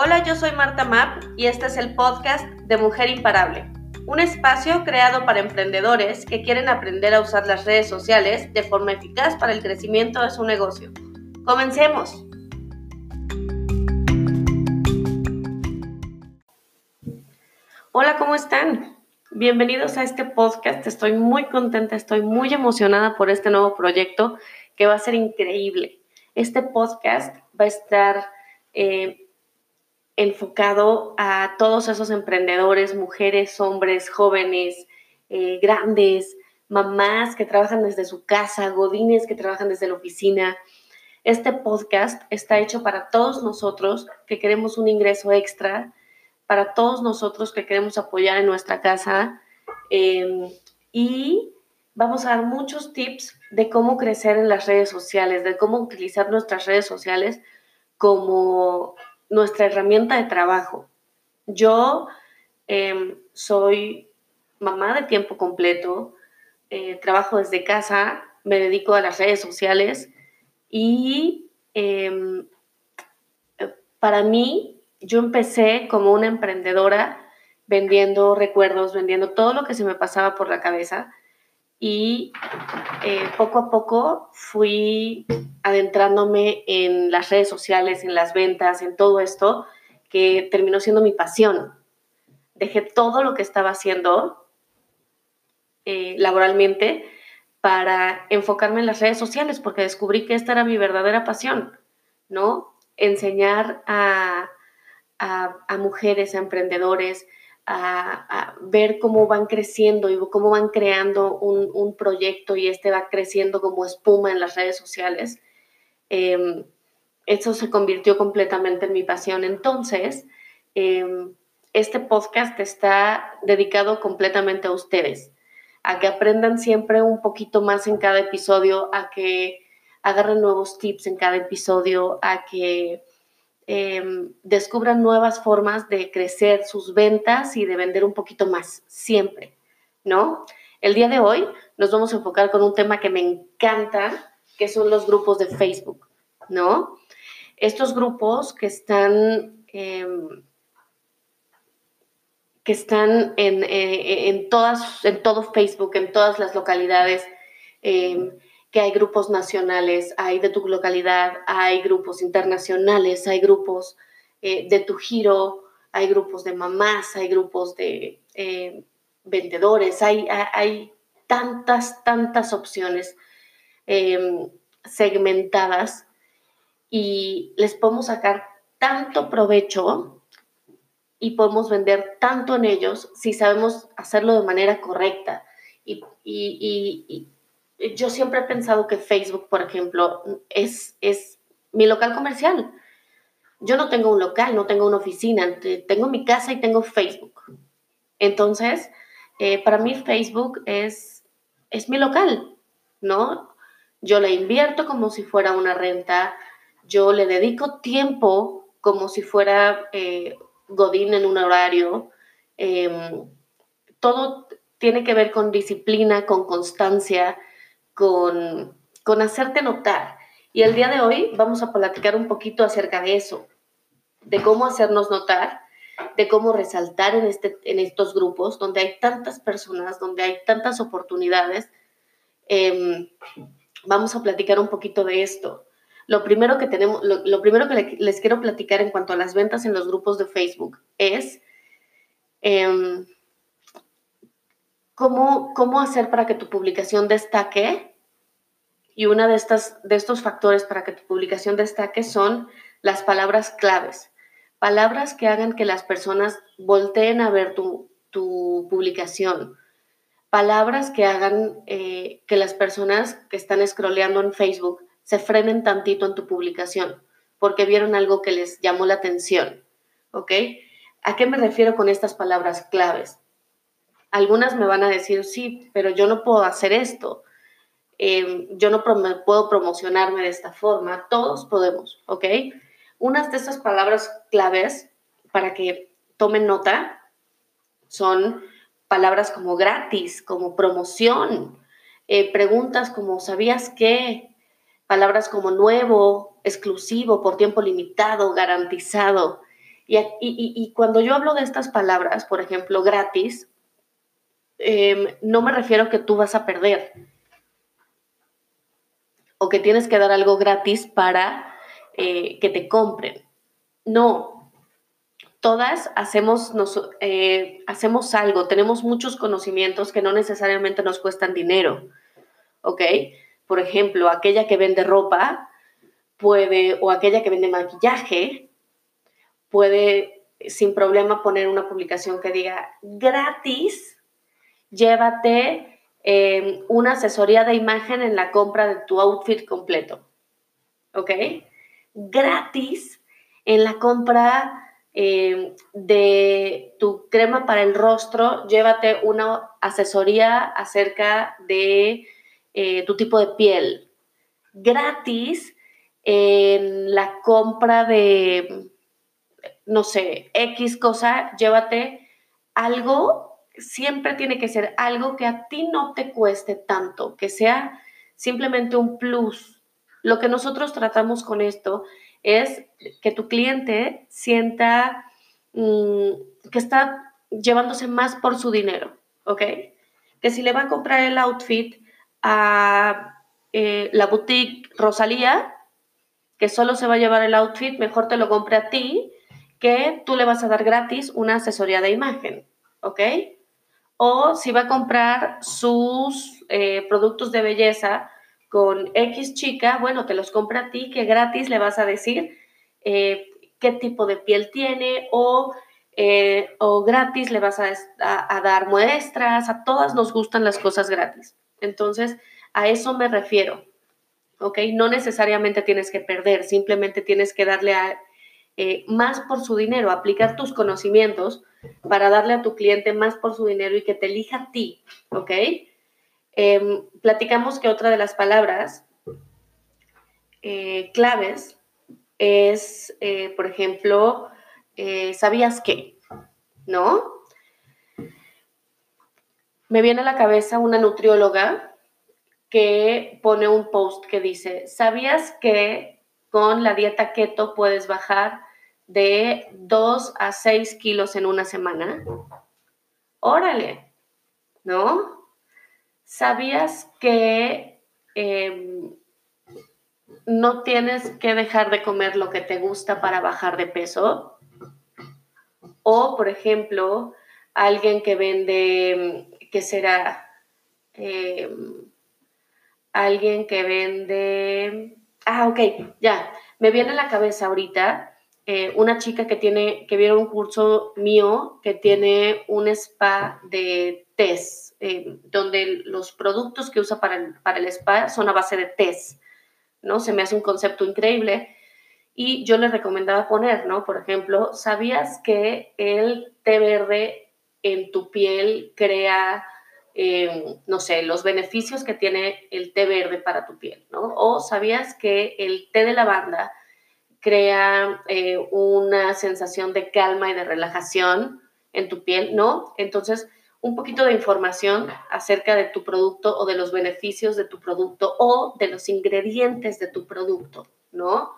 Hola, yo soy Marta Map y este es el podcast de Mujer Imparable, un espacio creado para emprendedores que quieren aprender a usar las redes sociales de forma eficaz para el crecimiento de su negocio. Comencemos. Hola, ¿cómo están? Bienvenidos a este podcast. Estoy muy contenta, estoy muy emocionada por este nuevo proyecto que va a ser increíble. Este podcast va a estar eh, enfocado a todos esos emprendedores, mujeres, hombres, jóvenes, eh, grandes, mamás que trabajan desde su casa, godines que trabajan desde la oficina. Este podcast está hecho para todos nosotros que queremos un ingreso extra, para todos nosotros que queremos apoyar en nuestra casa em, y vamos a dar muchos tips de cómo crecer en las redes sociales, de cómo utilizar nuestras redes sociales como nuestra herramienta de trabajo. Yo em, soy mamá de tiempo completo, eh, trabajo desde casa, me dedico a las redes sociales y em, para mí yo empecé como una emprendedora vendiendo recuerdos, vendiendo todo lo que se me pasaba por la cabeza y eh, poco a poco fui adentrándome en las redes sociales, en las ventas, en todo esto que terminó siendo mi pasión. Dejé todo lo que estaba haciendo eh, laboralmente para enfocarme en las redes sociales porque descubrí que esta era mi verdadera pasión, ¿no? Enseñar a, a, mujeres, a emprendedores, a, ver cómo van creciendo y cómo van creando un, proyecto y este va creciendo como espuma en las redes sociales. Em, eso se convirtió completamente en mi pasión. Entonces, em, este podcast está dedicado completamente a ustedes, a que aprendan siempre un poquito más en cada episodio, a que agarren nuevos tips en cada episodio, a que Em, descubran nuevas formas de crecer sus ventas y de vender un poquito más, siempre, ¿no? El día de hoy nos vamos a enfocar con un tema que me encanta, que son los grupos de Facebook, ¿no? Estos grupos que están, em, que están en, eh, en, todas, en todo Facebook, en todas las localidades, em, que hay grupos nacionales, hay de tu localidad, hay grupos internacionales, hay grupos eh, de tu giro, hay grupos de mamás, hay grupos de eh, vendedores, hay, hay, tantas, tantas opciones em, segmentadas y les podemos sacar tanto provecho y podemos vender tanto en ellos si sabemos hacerlo de manera correcta. y, y, yo siempre he pensado que Facebook, por ejemplo, es, es mi local comercial. Yo no tengo un local, no tengo una oficina, tengo mi casa y tengo Facebook. Entonces, eh, para mí Facebook es, es mi local, ¿no? Yo le invierto como si fuera una renta, yo le dedico tiempo como si fuera eh, Godín en un horario. Em, todo tiene que ver con disciplina, con constancia, con, hacerte notar. Y el día de hoy vamos a platicar un poquito acerca de eso, de cómo hacernos notar, de cómo resaltar en, este, en estos grupos donde hay tantas personas, donde hay tantas oportunidades. Em, vamos a platicar un poquito de esto. Lo primero que tenemos, lo, primero que les quiero platicar en cuanto a las ventas en los grupos de Facebook es em, cómo, cómo hacer para que tu publicación destaque y una de, estas, de estos factores para que tu publicación destaque son las palabras claves. Palabras que hagan que las personas volteen a ver tu, publicación. Palabras que hagan eh, que las personas que están scrolleando en Facebook se frenen tantito en tu publicación porque vieron algo que les llamó la atención. ¿Ok? ¿A qué me refiero con estas palabras claves? Algunas me van a decir, sí, pero yo no puedo hacer esto. Em, yo no puedo promocionarme de esta forma, todos podemos, ¿ok? Unas de esas palabras claves para que tomen nota son palabras como gratis, como promoción, eh, preguntas como ¿sabías qué? Palabras como nuevo, exclusivo, por tiempo limitado, garantizado. Y, cuando yo hablo de estas palabras, por ejemplo, gratis, em, no me refiero a que tú vas a perder o que tienes que dar algo gratis para eh, que te compren. No, todas hacemos, eh, hacemos algo, tenemos muchos conocimientos que no necesariamente nos cuestan dinero, ¿ok? Por ejemplo, aquella que vende ropa puede, o aquella que vende maquillaje, puede sin problema poner una publicación que diga gratis, llévate em, una asesoría de imagen en la compra de tu outfit completo. ¿Ok? Gratis en la compra em, de tu crema para el rostro, llévate una asesoría acerca de eh, tu tipo de piel. Gratis en la compra de no sé, X cosa, llévate algo, siempre tiene que ser algo que a ti no te cueste tanto, que sea simplemente un plus. Lo que nosotros tratamos con esto es que tu cliente sienta mm, que está llevándose más por su dinero, ¿ok? Que si le va a comprar el outfit a eh, la boutique Rosalía, que solo se va a llevar el outfit, mejor te lo compre a ti que tú le vas a dar gratis una asesoría de imagen, ¿ok? O si va a comprar sus eh, productos de belleza con X chica, bueno, te los compra a ti, que gratis le vas a decir eh, qué tipo de piel tiene o, eh, o gratis le vas a, dar muestras, a todas nos gustan las cosas gratis. Entonces, a eso me refiero. ¿ok? No necesariamente tienes que perder, simplemente tienes que darle a, más por su dinero, aplicar tus conocimientos para darle a tu cliente más por su dinero y que te elija a ti, ¿ok? Em, platicamos que otra de las palabras eh, claves es, eh, por ejemplo, ¿sabías qué? ¿No? Me viene a la cabeza una nutrióloga que pone un post que dice, ¿sabías que con la dieta keto puedes bajar de 2 a 6 kilos en una semana. Órale, ¿no? ¿Sabías que em, no tienes que dejar de comer lo que te gusta para bajar de peso? O, por ejemplo, alguien que vende, ¿qué será? Em, alguien que vende... Ah, ok, ya. Me viene a la cabeza ahorita eh, una chica que tiene, que vieron un curso mío que tiene un spa de test, eh, donde los productos que usa para el, para el spa son a base de test, ¿no? Se me hace un concepto increíble. Y yo le recomendaba poner, ¿no? Por ejemplo, ¿sabías que el té verde en tu piel crea, eh, no sé, los beneficios que tiene el té verde para tu piel, ¿no? O ¿sabías que el té de lavanda crea eh, una sensación de calma y de relajación en tu piel, ¿no? Entonces, un poquito de información acerca de tu producto o de los beneficios de tu producto o de los ingredientes de tu producto, ¿no?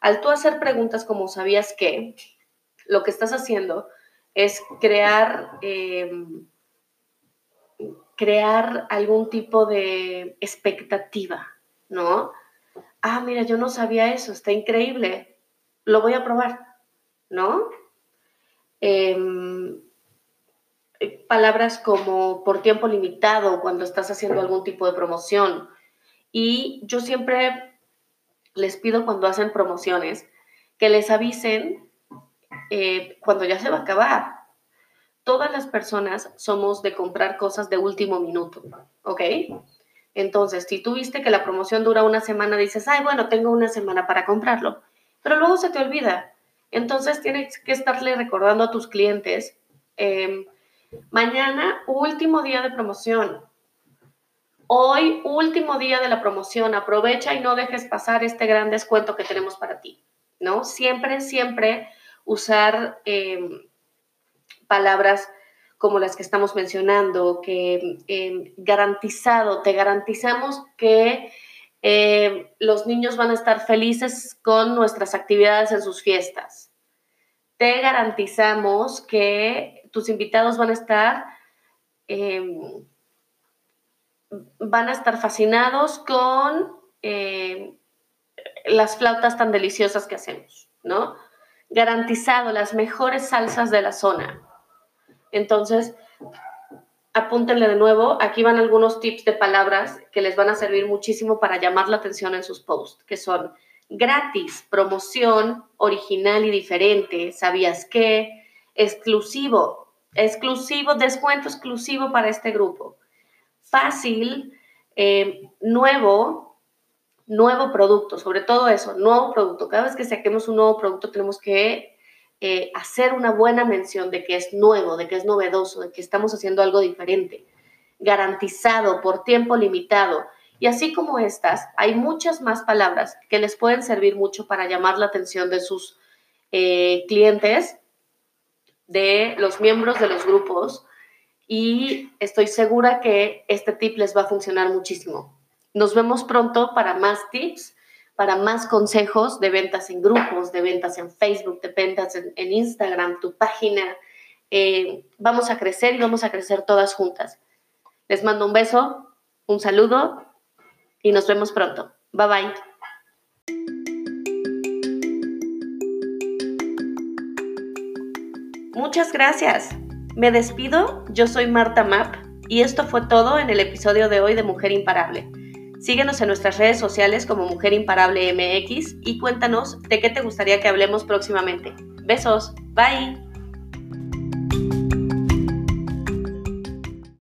Al tú hacer preguntas como sabías que, lo que estás haciendo es crear, em, crear algún tipo de expectativa, ¿no? Ah, mira, yo no sabía eso, está increíble, lo voy a probar, ¿no? Em, palabras como por tiempo limitado cuando estás haciendo algún tipo de promoción. Y yo siempre les pido cuando hacen promociones que les avisen eh, cuando ya se va a acabar. Todas las personas somos de comprar cosas de último minuto, ¿ok? Entonces, si tú viste que la promoción dura una semana, dices, ay, bueno, tengo una semana para comprarlo, pero luego se te olvida. Entonces, tienes que estarle recordando a tus clientes, em, mañana, último día de promoción. Hoy, último día de la promoción, aprovecha y no dejes pasar este gran descuento que tenemos para ti, ¿no? Siempre, siempre usar em, palabras como las que estamos mencionando, que em, garantizado, te garantizamos que em, los niños van a estar felices con nuestras actividades en sus fiestas. te garantizamos que tus invitados van a estar, em, van a estar fascinados con las flautas tan deliciosas que hacemos, ¿no? Garantizado las mejores salsas de la zona. Entonces, apúntenle de nuevo, aquí van algunos tips de palabras que les van a servir muchísimo para llamar la atención en sus posts, que son gratis, promoción, original y diferente, ¿sabías qué? Exclusivo, exclusivo, descuento exclusivo para este grupo. Fácil, eh, nuevo, nuevo producto, sobre todo eso, nuevo producto. Cada vez que saquemos un nuevo producto tenemos que eh, hacer una buena mención de que es nuevo, de que es novedoso, de que estamos haciendo algo diferente, garantizado por tiempo limitado. Y así como estas, hay muchas más palabras que les pueden servir mucho para llamar la atención de sus eh, clientes, de los miembros de los grupos, y estoy segura que este tip les va a funcionar muchísimo. Nos vemos pronto para más tips para más consejos de ventas en grupos, de ventas en Facebook, de ventas en, Instagram, tu página. Eh, vamos a crecer y vamos a crecer todas juntas. Les mando un beso, un saludo y nos vemos pronto. Bye bye. Muchas gracias. Me despido, yo soy Marta Map y esto fue todo en el episodio de hoy de Mujer Imparable. Síguenos en nuestras redes sociales como Mujer Imparable MX y cuéntanos de qué te gustaría que hablemos próximamente. Besos, bye.